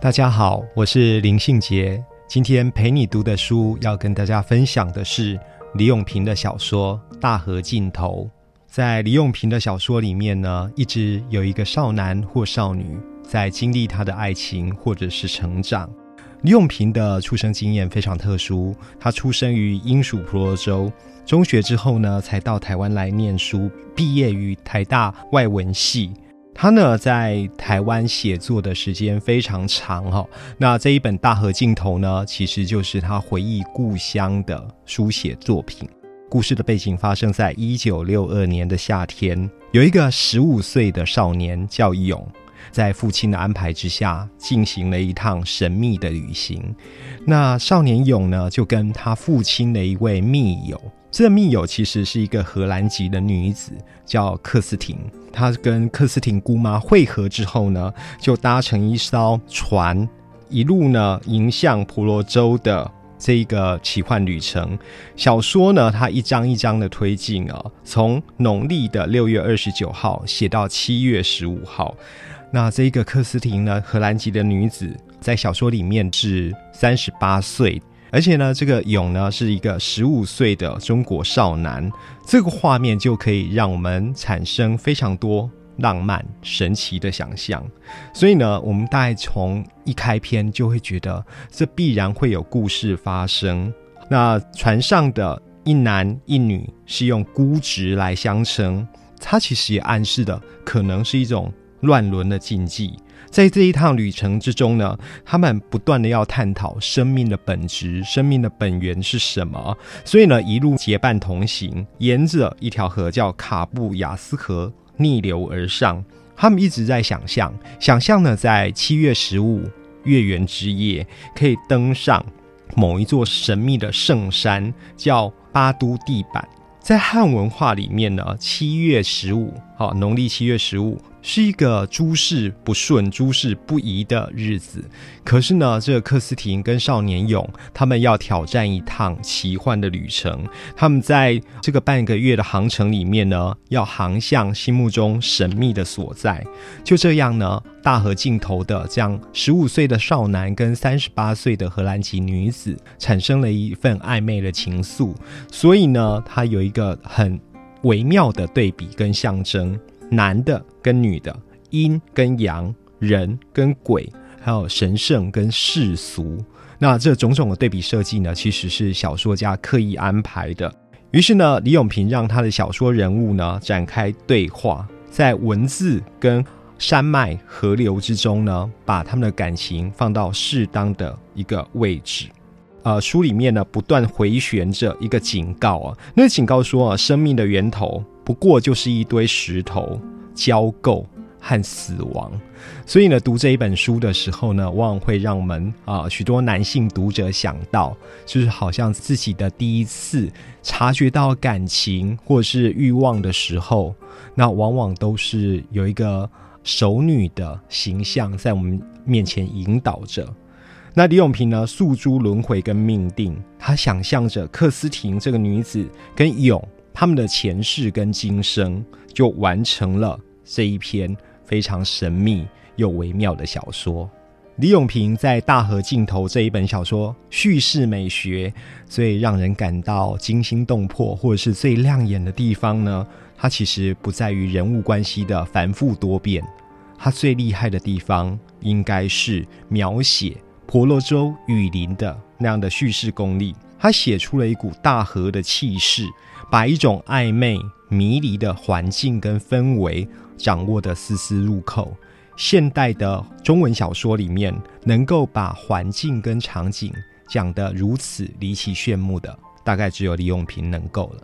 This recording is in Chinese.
大家好，我是林信杰。今天陪你读的书要跟大家分享的是李永平的小说《大河尽头》。在李永平的小说里面呢，一直有一个少男或少女在经历他的爱情或者是成长。李永平的出生经验非常特殊，他出生于英属婆罗洲，中学之后呢，才到台湾来念书，毕业于台大外文系。他呢，在台湾写作的时间非常长哈。那这一本《大河尽头》呢，其实就是他回忆故乡的书写作品。故事的背景发生在一九六二年的夏天，有一个十五岁的少年叫勇。在父亲的安排之下，进行了一趟神秘的旅行。那少年勇呢，就跟他父亲的一位密友，这密友其实是一个荷兰籍的女子，叫克斯廷。她跟克斯廷姑妈会合之后呢，就搭乘一艘船，一路呢迎向婆罗洲的这一个奇幻旅程。小说呢，它一章一章的推进啊，从农历的六月二十九号写到七月十五号。那这个克斯廷呢，荷兰籍的女子，在小说里面是三十八岁，而且呢，这个勇呢是一个十五岁的中国少男，这个画面就可以让我们产生非常多浪漫、神奇的想象。所以呢，我们大概从一开篇就会觉得，这必然会有故事发生。那船上的一男一女是用孤直来相称，它其实也暗示的可能是一种。乱伦的禁忌，在这一趟旅程之中呢，他们不断的要探讨生命的本质，生命的本源是什么。所以呢，一路结伴同行，沿着一条河叫卡布亚斯河逆流而上。他们一直在想象，想象呢，在七月十五月圆之夜，可以登上某一座神秘的圣山，叫巴都地板。在汉文化里面呢，七月十五，好，农历七月十五。是一个诸事不顺、诸事不宜的日子。可是呢，这个克斯廷跟少年勇他们要挑战一趟奇幻的旅程。他们在这个半个月的航程里面呢，要航向心目中神秘的所在。就这样呢，大河尽头的这样十五岁的少男跟三十八岁的荷兰籍女子产生了一份暧昧的情愫。所以呢，他有一个很微妙的对比跟象征。男的跟女的，阴跟阳，人跟鬼，还有神圣跟世俗，那这种种的对比设计呢，其实是小说家刻意安排的。于是呢，李永平让他的小说人物呢展开对话，在文字跟山脉河流之中呢，把他们的感情放到适当的一个位置。呃，书里面呢不断回旋着一个警告啊，那警告说啊，生命的源头。不过就是一堆石头、交垢和死亡，所以呢，读这一本书的时候呢，往往会让我们啊许多男性读者想到，就是好像自己的第一次察觉到感情或是欲望的时候，那往往都是有一个熟女的形象在我们面前引导着。那李永平呢，诉诸轮回跟命定，他想象着克斯廷这个女子跟勇。他们的前世跟今生，就完成了这一篇非常神秘又微妙的小说。李永平在《大河尽头》这一本小说叙事美学最让人感到惊心动魄，或者是最亮眼的地方呢？它其实不在于人物关系的繁复多变，它最厉害的地方应该是描写婆罗洲雨林的那样的叙事功力。他写出了一股大河的气势。把一种暧昧迷离的环境跟氛围掌握的丝丝入扣，现代的中文小说里面能够把环境跟场景讲得如此离奇炫目的，大概只有李永平能够了。